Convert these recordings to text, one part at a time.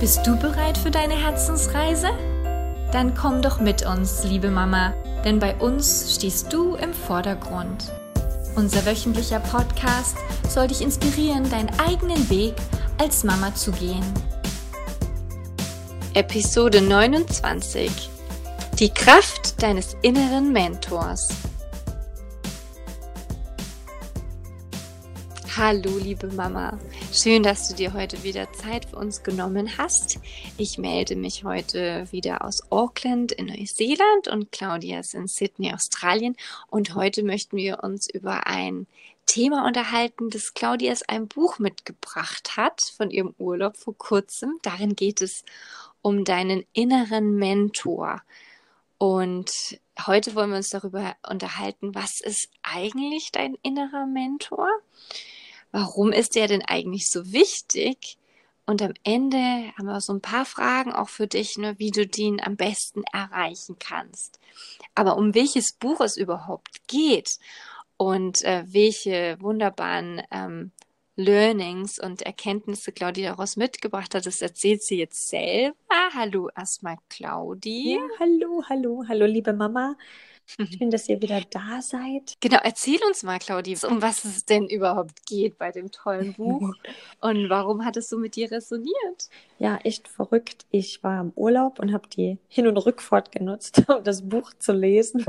Bist du bereit für deine Herzensreise? Dann komm doch mit uns, liebe Mama, denn bei uns stehst du im Vordergrund. Unser wöchentlicher Podcast soll dich inspirieren, deinen eigenen Weg als Mama zu gehen. Episode 29 Die Kraft deines inneren Mentors. Hallo, liebe Mama. Schön, dass du dir heute wieder Zeit für uns genommen hast. Ich melde mich heute wieder aus Auckland in Neuseeland und Claudia ist in Sydney, Australien. Und heute möchten wir uns über ein Thema unterhalten, das Claudias ein Buch mitgebracht hat von ihrem Urlaub vor kurzem. Darin geht es um deinen inneren Mentor. Und heute wollen wir uns darüber unterhalten, was ist eigentlich dein innerer Mentor? Warum ist der denn eigentlich so wichtig? Und am Ende haben wir so ein paar Fragen auch für dich, ne, wie du den am besten erreichen kannst. Aber um welches Buch es überhaupt geht und äh, welche wunderbaren ähm, Learnings und Erkenntnisse Claudia daraus mitgebracht hat, das erzählt sie jetzt selber. Hallo erstmal, Claudia. Ja, hallo, hallo, hallo, liebe Mama. Schön, dass ihr wieder da seid. Genau, erzähl uns mal, Claudia, um was es denn überhaupt geht bei dem tollen Buch und warum hat es so mit dir resoniert? Ja, echt verrückt. Ich war im Urlaub und habe die Hin- und Rückfahrt genutzt, um das Buch zu lesen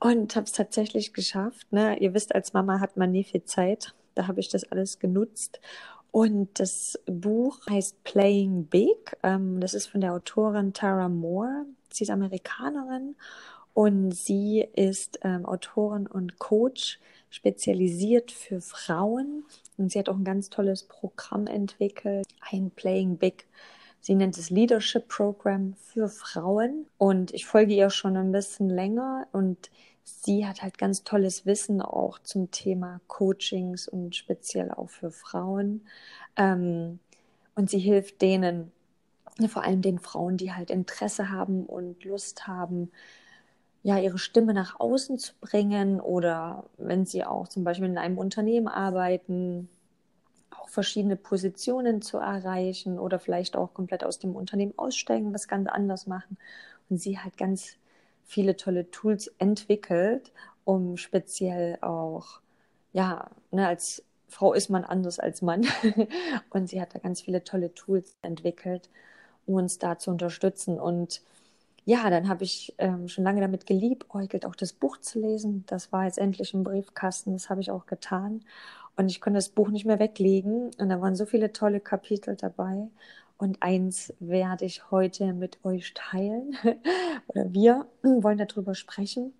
und habe es tatsächlich geschafft. Ne? Ihr wisst, als Mama hat man nie viel Zeit. Da habe ich das alles genutzt. Und das Buch heißt Playing Big. Ähm, das ist von der Autorin Tara Moore. Sie ist Amerikanerin und sie ist ähm, Autorin und Coach, spezialisiert für Frauen. Und sie hat auch ein ganz tolles Programm entwickelt, ein Playing Big. Sie nennt es Leadership Program für Frauen. Und ich folge ihr schon ein bisschen länger und sie hat halt ganz tolles Wissen auch zum Thema Coachings und speziell auch für Frauen. Ähm, und sie hilft denen, vor allem den Frauen, die halt Interesse haben und Lust haben, ja, ihre Stimme nach außen zu bringen oder wenn sie auch zum Beispiel in einem Unternehmen arbeiten, auch verschiedene Positionen zu erreichen oder vielleicht auch komplett aus dem Unternehmen aussteigen, was ganz anders machen. Und sie hat ganz viele tolle Tools entwickelt, um speziell auch, ja, ne, als Frau ist man anders als Mann. und sie hat da ganz viele tolle Tools entwickelt, um uns da zu unterstützen. Und ja, dann habe ich ähm, schon lange damit geliebäugelt, auch das Buch zu lesen. Das war jetzt endlich im Briefkasten, das habe ich auch getan. Und ich konnte das Buch nicht mehr weglegen. Und da waren so viele tolle Kapitel dabei. Und eins werde ich heute mit euch teilen. Oder wir wollen darüber sprechen,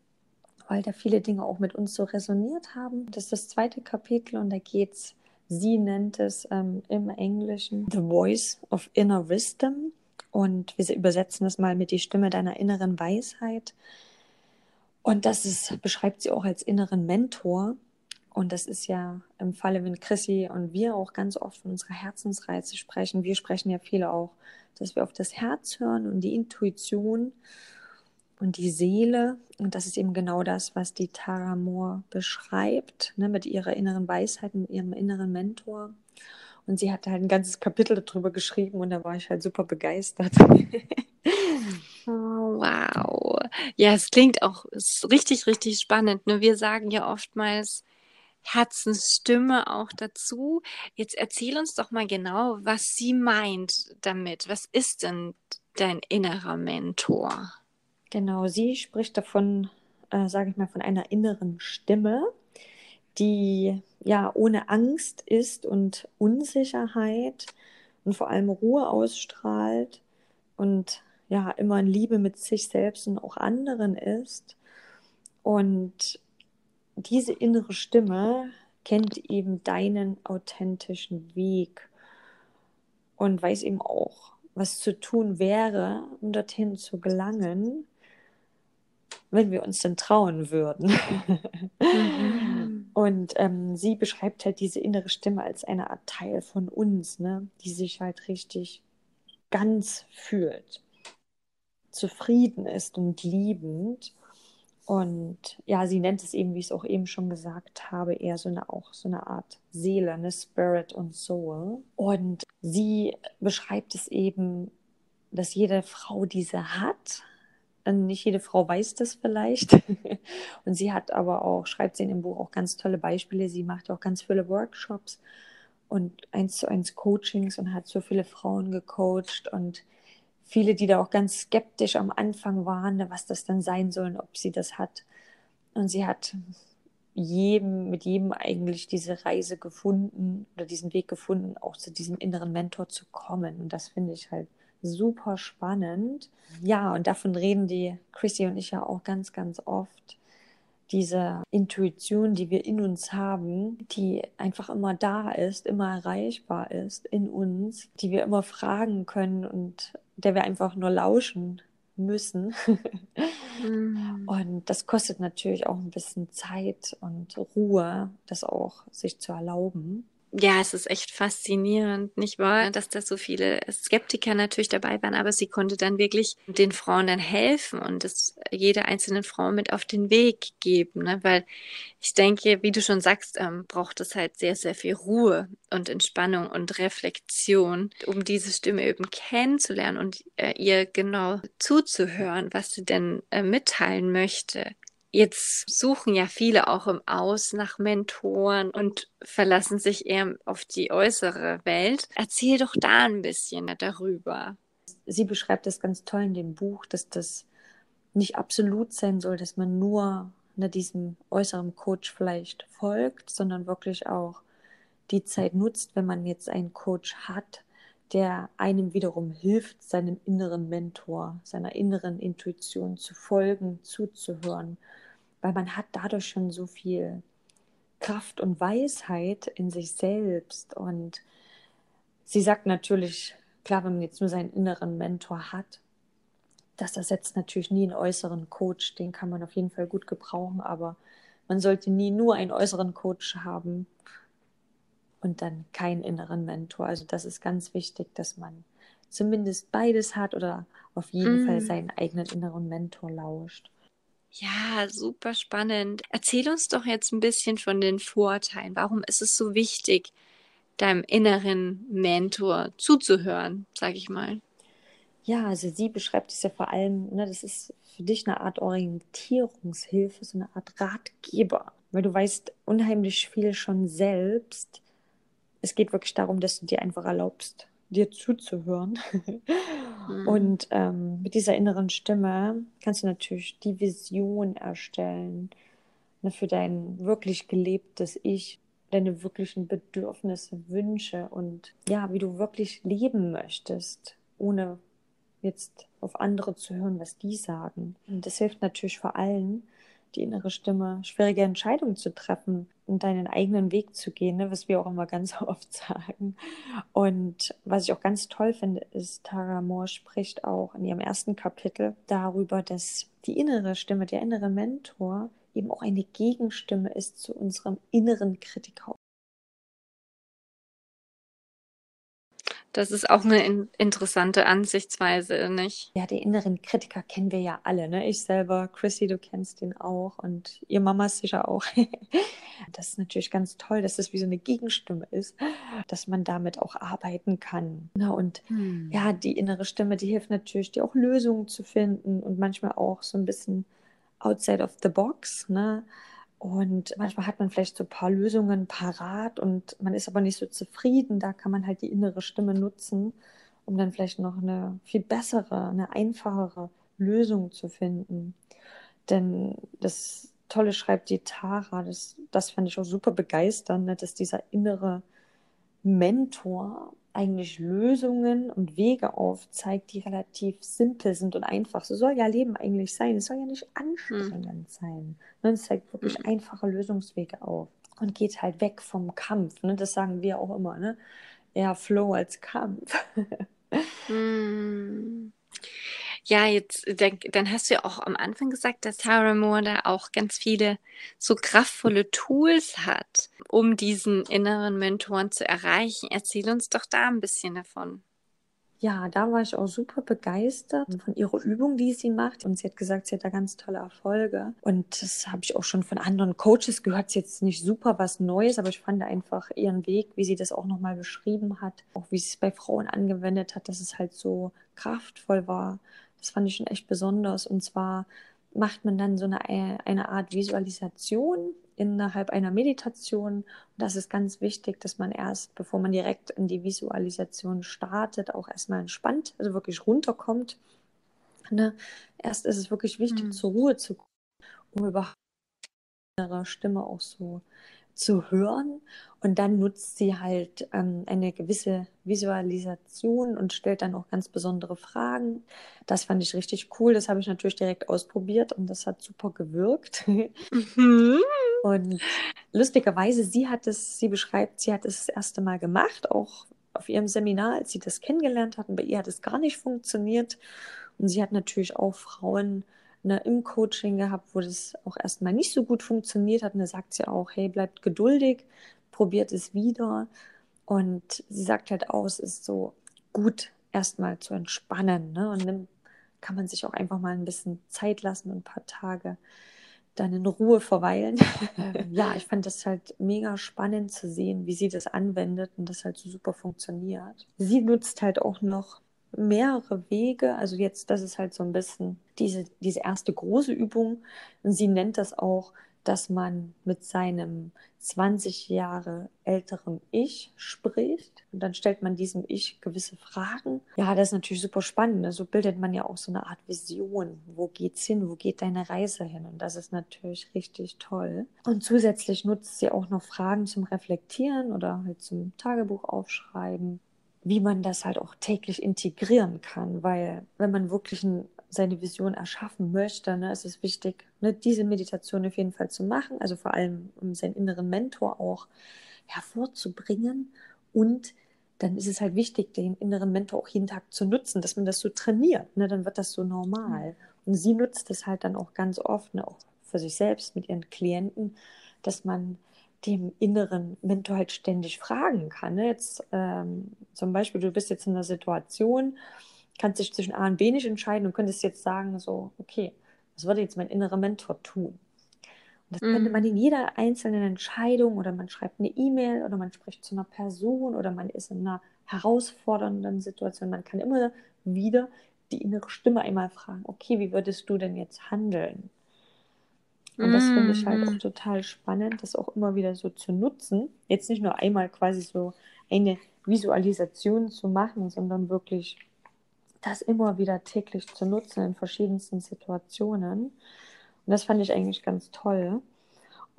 weil da viele Dinge auch mit uns so resoniert haben. Das ist das zweite Kapitel und da geht es, sie nennt es ähm, im Englischen The Voice of Inner Wisdom. Und wir übersetzen das mal mit die Stimme deiner inneren Weisheit. Und das ist, beschreibt sie auch als inneren Mentor. Und das ist ja im Falle, wenn Chrissy und wir auch ganz oft von unserer Herzensreise sprechen. Wir sprechen ja viele auch, dass wir auf das Herz hören und die Intuition und die Seele. Und das ist eben genau das, was die Tara Moore beschreibt, ne, mit ihrer inneren Weisheit und ihrem inneren Mentor. Und sie hat halt ein ganzes Kapitel darüber geschrieben und da war ich halt super begeistert. oh, wow. Ja, es klingt auch richtig, richtig spannend. Nur wir sagen ja oftmals Herzensstimme auch dazu. Jetzt erzähl uns doch mal genau, was sie meint damit. Was ist denn dein innerer Mentor? Genau, sie spricht davon, äh, sage ich mal, von einer inneren Stimme, die ja ohne Angst ist und Unsicherheit und vor allem Ruhe ausstrahlt und ja immer in Liebe mit sich selbst und auch anderen ist. Und diese innere Stimme kennt eben deinen authentischen Weg und weiß eben auch, was zu tun wäre, um dorthin zu gelangen, wenn wir uns denn trauen würden. Mhm. Und ähm, sie beschreibt halt diese innere Stimme als eine Art Teil von uns, ne? die sich halt richtig ganz fühlt, zufrieden ist und liebend. Und ja, sie nennt es eben, wie ich es auch eben schon gesagt habe, eher so eine auch so eine Art Seele, eine Spirit und Soul. Und sie beschreibt es eben, dass jede Frau diese hat. Nicht jede Frau weiß das vielleicht. und sie hat aber auch, schreibt sie in dem Buch auch ganz tolle Beispiele. Sie macht auch ganz viele Workshops und eins zu eins Coachings und hat so viele Frauen gecoacht und viele, die da auch ganz skeptisch am Anfang waren, was das dann sein soll ob sie das hat. Und sie hat jedem, mit jedem eigentlich diese Reise gefunden oder diesen Weg gefunden, auch zu diesem inneren Mentor zu kommen. Und das finde ich halt super spannend. Ja, und davon reden die Chrissy und ich ja auch ganz, ganz oft. Diese Intuition, die wir in uns haben, die einfach immer da ist, immer erreichbar ist in uns, die wir immer fragen können und der wir einfach nur lauschen müssen. mm. Und das kostet natürlich auch ein bisschen Zeit und Ruhe, das auch sich zu erlauben ja, es ist echt faszinierend, nicht wahr, dass da so viele Skeptiker natürlich dabei waren, aber sie konnte dann wirklich den Frauen dann helfen und es jeder einzelnen Frau mit auf den Weg geben, ne? weil ich denke, wie du schon sagst, ähm, braucht es halt sehr, sehr viel Ruhe und Entspannung und Reflexion, um diese Stimme eben kennenzulernen und äh, ihr genau zuzuhören, was sie denn äh, mitteilen möchte. Jetzt suchen ja viele auch im Aus nach Mentoren und verlassen sich eher auf die äußere Welt. Erzähl doch da ein bisschen darüber. Sie beschreibt das ganz toll in dem Buch, dass das nicht absolut sein soll, dass man nur ne, diesem äußeren Coach vielleicht folgt, sondern wirklich auch die Zeit nutzt, wenn man jetzt einen Coach hat, der einem wiederum hilft, seinem inneren Mentor, seiner inneren Intuition zu folgen, zuzuhören. Weil man hat dadurch schon so viel Kraft und Weisheit in sich selbst. Und sie sagt natürlich, klar, wenn man jetzt nur seinen inneren Mentor hat, das ersetzt natürlich nie einen äußeren Coach, den kann man auf jeden Fall gut gebrauchen, aber man sollte nie nur einen äußeren Coach haben und dann keinen inneren Mentor. Also das ist ganz wichtig, dass man zumindest beides hat oder auf jeden mm. Fall seinen eigenen inneren Mentor lauscht. Ja, super spannend. Erzähl uns doch jetzt ein bisschen von den Vorteilen. Warum ist es so wichtig, deinem inneren Mentor zuzuhören, sage ich mal? Ja, also sie beschreibt es ja vor allem, ne, das ist für dich eine Art Orientierungshilfe, so eine Art Ratgeber, weil du weißt unheimlich viel schon selbst. Es geht wirklich darum, dass du dir einfach erlaubst, dir zuzuhören. mhm. Und ähm, mit dieser inneren Stimme kannst du natürlich die Vision erstellen ne, für dein wirklich gelebtes Ich, deine wirklichen Bedürfnisse, Wünsche und ja, wie du wirklich leben möchtest, ohne jetzt auf andere zu hören, was die sagen. Und das hilft natürlich vor allem, die innere Stimme, schwierige Entscheidungen zu treffen und deinen eigenen Weg zu gehen, ne, was wir auch immer ganz oft sagen. Und was ich auch ganz toll finde, ist, Tara Moore spricht auch in ihrem ersten Kapitel darüber, dass die innere Stimme, der innere Mentor, eben auch eine Gegenstimme ist zu unserem inneren Kritiker Das ist auch eine in interessante Ansichtsweise, nicht? Ja, die inneren Kritiker kennen wir ja alle, ne? Ich selber, Chrissy, du kennst ihn auch und ihr Mama sicher auch. das ist natürlich ganz toll, dass das wie so eine Gegenstimme ist, dass man damit auch arbeiten kann. Ne? Und hm. ja, die innere Stimme, die hilft natürlich, dir auch Lösungen zu finden und manchmal auch so ein bisschen outside of the box, ne? Und manchmal hat man vielleicht so ein paar Lösungen parat und man ist aber nicht so zufrieden. Da kann man halt die innere Stimme nutzen, um dann vielleicht noch eine viel bessere, eine einfachere Lösung zu finden. Denn das Tolle schreibt die Tara, das, das fand ich auch super begeisternd, ne, dass dieser innere Mentor eigentlich Lösungen und Wege aufzeigt, die relativ simpel sind und einfach. So soll ja Leben eigentlich sein. Es soll ja nicht anstrengend hm. sein. Ne? Es zeigt wirklich hm. einfache Lösungswege auf und geht halt weg vom Kampf. Ne? Das sagen wir auch immer. Ne? Eher Flow als Kampf. hm. Ja, jetzt dann hast du ja auch am Anfang gesagt, dass Tara Moore da auch ganz viele so kraftvolle Tools hat, um diesen inneren Mentoren zu erreichen. Erzähl uns doch da ein bisschen davon. ja, da war ich auch super begeistert von ihrer Übung, die sie macht. Und sie hat gesagt, sie hat da ganz tolle Erfolge. Und das habe ich auch schon von anderen Coaches gehört. Es ist jetzt nicht super was Neues, aber ich fand einfach ihren Weg, wie sie das auch nochmal beschrieben hat, auch wie sie es bei Frauen angewendet hat, dass es halt so kraftvoll war. Das fand ich schon echt besonders. Und zwar macht man dann so eine, eine Art Visualisation innerhalb einer Meditation. Und das ist ganz wichtig, dass man erst, bevor man direkt in die Visualisation startet, auch erstmal entspannt, also wirklich runterkommt. Ne? Erst ist es wirklich wichtig, mhm. zur Ruhe zu kommen, um überhaupt ihre Stimme auch so zu hören. Und dann nutzt sie halt ähm, eine gewisse Visualisation und stellt dann auch ganz besondere Fragen. Das fand ich richtig cool. Das habe ich natürlich direkt ausprobiert und das hat super gewirkt. Mhm. Und lustigerweise, sie hat es, sie beschreibt, sie hat es das erste Mal gemacht, auch auf ihrem Seminar, als sie das kennengelernt hatten. Bei ihr hat es gar nicht funktioniert. Und sie hat natürlich auch Frauen ne, im Coaching gehabt, wo das auch erstmal nicht so gut funktioniert hat. Und da sagt sie auch, hey, bleibt geduldig, probiert es wieder. Und sie sagt halt auch, es ist so gut, erstmal zu entspannen. Ne? Und dann kann man sich auch einfach mal ein bisschen Zeit lassen, ein paar Tage dann in Ruhe verweilen. ja, ich fand das halt mega spannend zu sehen, wie sie das anwendet und das halt so super funktioniert. Sie nutzt halt auch noch mehrere Wege. Also jetzt, das ist halt so ein bisschen diese, diese erste große Übung. Und sie nennt das auch, dass man mit seinem 20 Jahre älteren Ich spricht. Und dann stellt man diesem Ich gewisse Fragen. Ja, das ist natürlich super spannend. So also bildet man ja auch so eine Art Vision. Wo geht's hin? Wo geht deine Reise hin? Und das ist natürlich richtig toll. Und zusätzlich nutzt sie auch noch Fragen zum Reflektieren oder halt zum Tagebuch aufschreiben wie man das halt auch täglich integrieren kann, weil wenn man wirklich ein, seine Vision erschaffen möchte, ne, ist es wichtig, ne, diese Meditation auf jeden Fall zu machen, also vor allem um seinen inneren Mentor auch hervorzubringen und dann ist es halt wichtig, den inneren Mentor auch jeden Tag zu nutzen, dass man das so trainiert, ne, dann wird das so normal. Und sie nutzt es halt dann auch ganz oft, ne, auch für sich selbst mit ihren Klienten, dass man dem inneren Mentor halt ständig fragen kann. Ne? Jetzt ähm, zum Beispiel, du bist jetzt in einer Situation, kannst dich zwischen A und B nicht entscheiden und könntest jetzt sagen, so, okay, was würde jetzt mein innerer Mentor tun? Und das mhm. könnte man in jeder einzelnen Entscheidung oder man schreibt eine E-Mail oder man spricht zu einer Person oder man ist in einer herausfordernden Situation. Man kann immer wieder die innere Stimme einmal fragen, okay, wie würdest du denn jetzt handeln? Und das finde ich halt auch mhm. total spannend, das auch immer wieder so zu nutzen. Jetzt nicht nur einmal quasi so eine Visualisation zu machen, sondern wirklich das immer wieder täglich zu nutzen in verschiedensten Situationen. Und das fand ich eigentlich ganz toll.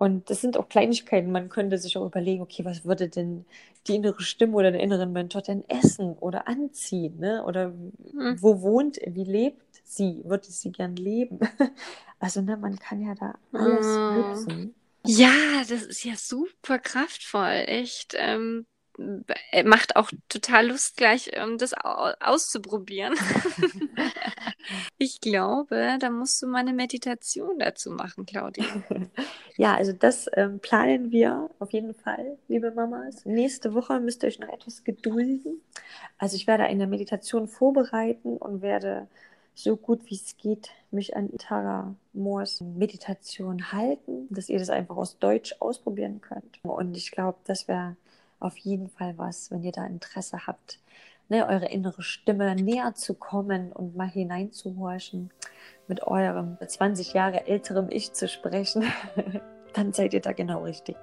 Und das sind auch Kleinigkeiten. Man könnte sich auch überlegen, okay, was würde denn die innere Stimme oder der inneren Mentor denn essen oder anziehen? Ne? Oder mhm. wo wohnt, wie lebt sie? Würde sie gern leben? Also ne, man kann ja da alles mhm. nutzen. Ja, das ist ja super kraftvoll, echt. Ähm, äh, macht auch total Lust, gleich ähm, das auszuprobieren. ich glaube, da musst du mal eine Meditation dazu machen, Claudia. Ja, also das ähm, planen wir auf jeden Fall, liebe Mamas. Nächste Woche müsst ihr euch noch etwas gedulden. Also ich werde eine Meditation vorbereiten und werde so gut wie es geht mich an Tara Moors Meditation halten, dass ihr das einfach aus Deutsch ausprobieren könnt. Und ich glaube, das wäre auf jeden Fall was, wenn ihr da Interesse habt, ne, eure innere Stimme näher zu kommen und mal hineinzuhorchen, mit eurem 20 Jahre älterem Ich zu sprechen, dann seid ihr da genau richtig.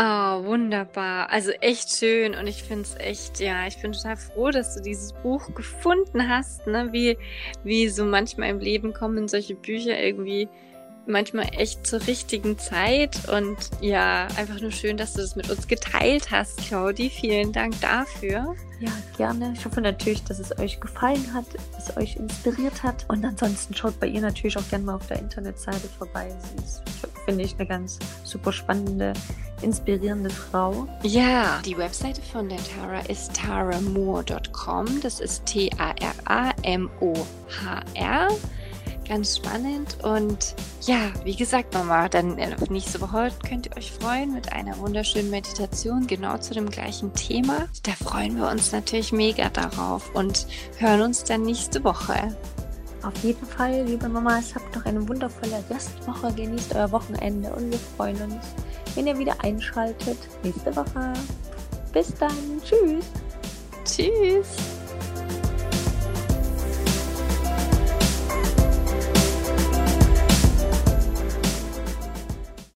Oh, wunderbar. Also echt schön und ich finde es echt, ja, ich bin total froh, dass du dieses Buch gefunden hast. Ne? Wie, wie so manchmal im Leben kommen solche Bücher irgendwie manchmal echt zur richtigen Zeit. Und ja, einfach nur schön, dass du das mit uns geteilt hast, Claudi. Vielen Dank dafür. Ja, gerne. Ich hoffe natürlich, dass es euch gefallen hat, dass es euch inspiriert hat. Und ansonsten schaut bei ihr natürlich auch gerne mal auf der Internetseite vorbei. Sie ist, finde ich, eine ganz super spannende, inspirierende Frau. Ja, die Webseite von der Tara ist taramoore.com. Das ist T-A-R-A-M-O-H-R. Ganz spannend. Und ja, wie gesagt, Mama, dann äh, auf nächste Woche könnt ihr euch freuen mit einer wunderschönen Meditation genau zu dem gleichen Thema. Da freuen wir uns natürlich mega darauf und hören uns dann nächste Woche. Auf jeden Fall, liebe Mamas, habt noch eine wundervolle Restwoche, genießt euer Wochenende und wir freuen uns, wenn ihr wieder einschaltet nächste Woche. Bis dann, tschüss. Tschüss.